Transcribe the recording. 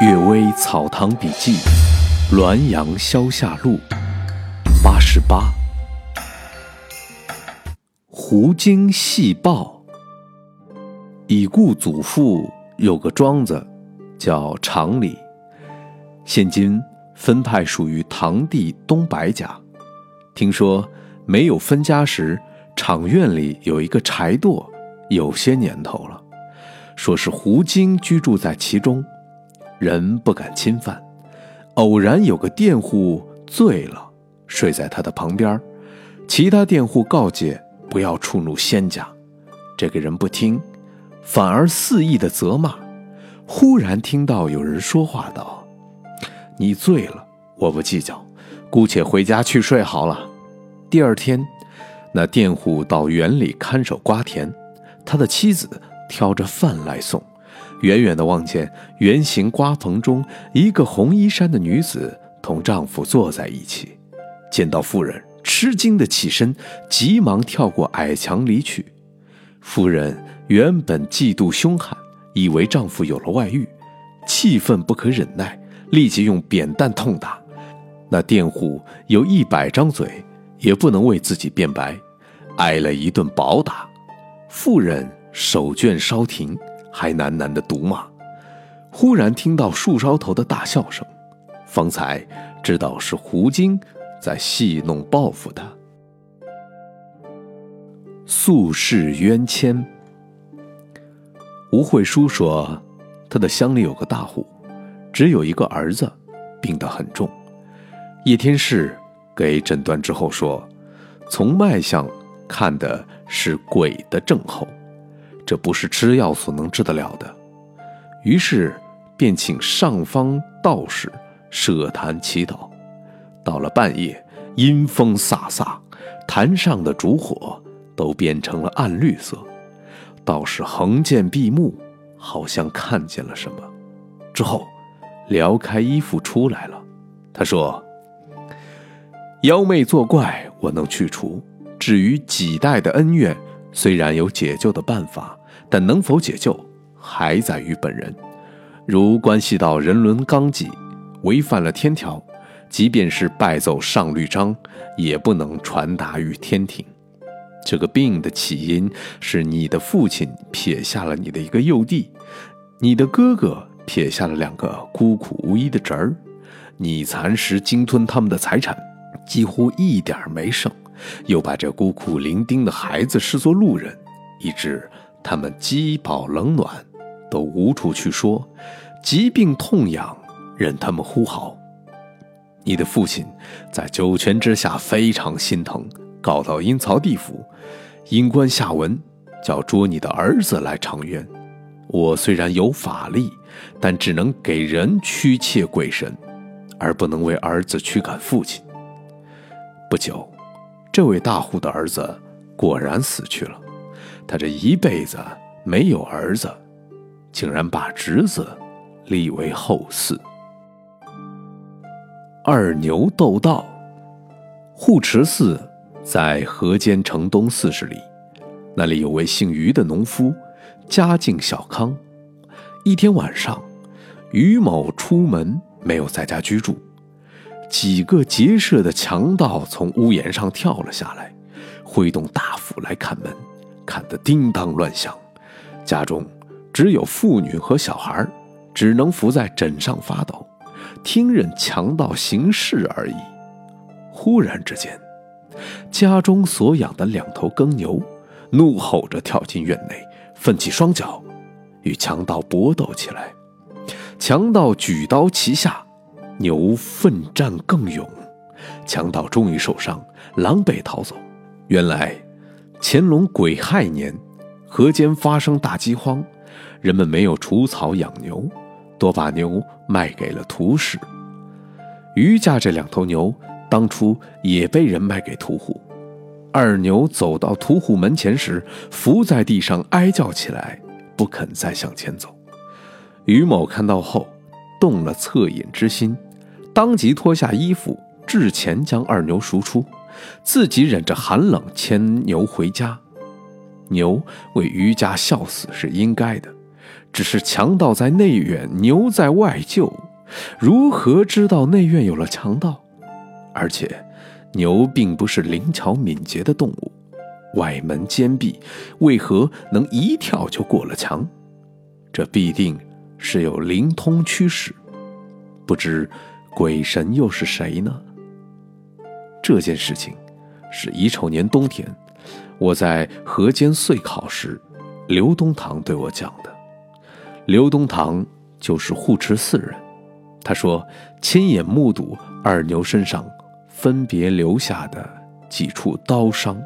《岳微草堂笔记》滦阳消夏录八十八。胡经细报。已故祖父有个庄子，叫常里，现今分派属于堂弟东白家。听说没有分家时，场院里有一个柴垛，有些年头了，说是胡经居住在其中。人不敢侵犯，偶然有个佃户醉了，睡在他的旁边，其他佃户告诫不要触怒仙家，这个人不听，反而肆意的责骂。忽然听到有人说话道：“你醉了，我不计较，姑且回家去睡好了。”第二天，那佃户到园里看守瓜田，他的妻子挑着饭来送。远远地望见圆形瓜棚中一个红衣衫的女子同丈夫坐在一起，见到妇人，吃惊地起身，急忙跳过矮墙离去。夫人原本嫉妒凶悍，以为丈夫有了外遇，气愤不可忍耐，立即用扁担痛打。那佃户有一百张嘴，也不能为自己辩白，挨了一顿暴打。妇人手绢稍停。还喃喃的毒骂，忽然听到树梢头的大笑声，方才知道是胡经在戏弄报复他。宿世冤签。吴慧书说，他的乡里有个大户，只有一个儿子，病得很重。叶天士给诊断之后说，从脉象看的是鬼的症候。这不是吃药所能治得了的，于是便请上方道士设坛祈祷。到了半夜，阴风飒飒，坛上的烛火都变成了暗绿色。道士横剑闭目，好像看见了什么，之后撩开衣服出来了。他说：“妖魅作怪，我能去除；至于几代的恩怨。”虽然有解救的办法，但能否解救，还在于本人。如关系到人伦纲纪，违反了天条，即便是败奏上律章，也不能传达于天庭。这个病的起因是你的父亲撇下了你的一个幼弟，你的哥哥撇下了两个孤苦无依的侄儿，你蚕食鲸吞他们的财产，几乎一点没剩。又把这孤苦伶仃的孩子视作路人，以致他们饥饱冷暖都无处去说，疾病痛痒任他们呼号。你的父亲在九泉之下非常心疼，告到阴曹地府，阴官下文叫捉你的儿子来偿冤。我虽然有法力，但只能给人驱窃鬼神，而不能为儿子驱赶父亲。不久。这位大户的儿子果然死去了，他这一辈子没有儿子，竟然把侄子立为后嗣。二牛斗道，护持寺在河间城东四十里，那里有位姓于的农夫，家境小康。一天晚上，于某出门没有在家居住。几个结社的强盗从屋檐上跳了下来，挥动大斧来砍门，砍得叮当乱响。家中只有妇女和小孩，只能伏在枕上发抖，听任强盗行事而已。忽然之间，家中所养的两头耕牛怒吼着跳进院内，奋起双脚，与强盗搏斗起来。强盗举刀齐下。牛奋战更勇，强盗终于受伤，狼狈逃走。原来，乾隆癸亥年，河间发生大饥荒，人们没有除草养牛，多把牛卖给了屠氏。余家这两头牛，当初也被人卖给屠户。二牛走到屠户门前时，伏在地上哀叫起来，不肯再向前走。于某看到后，动了恻隐之心。当即脱下衣服，掷钱将二牛赎出，自己忍着寒冷牵牛回家。牛为余家笑死是应该的，只是强盗在内院，牛在外厩，如何知道内院有了强盗？而且，牛并不是灵巧敏捷的动物，外门坚闭，为何能一跳就过了墙？这必定是有灵通驱使，不知鬼神又是谁呢？这件事情是乙丑年冬天，我在河间岁考时，刘东堂对我讲的。刘东堂就是护持四人，他说亲眼目睹二牛身上分别留下的几处刀伤。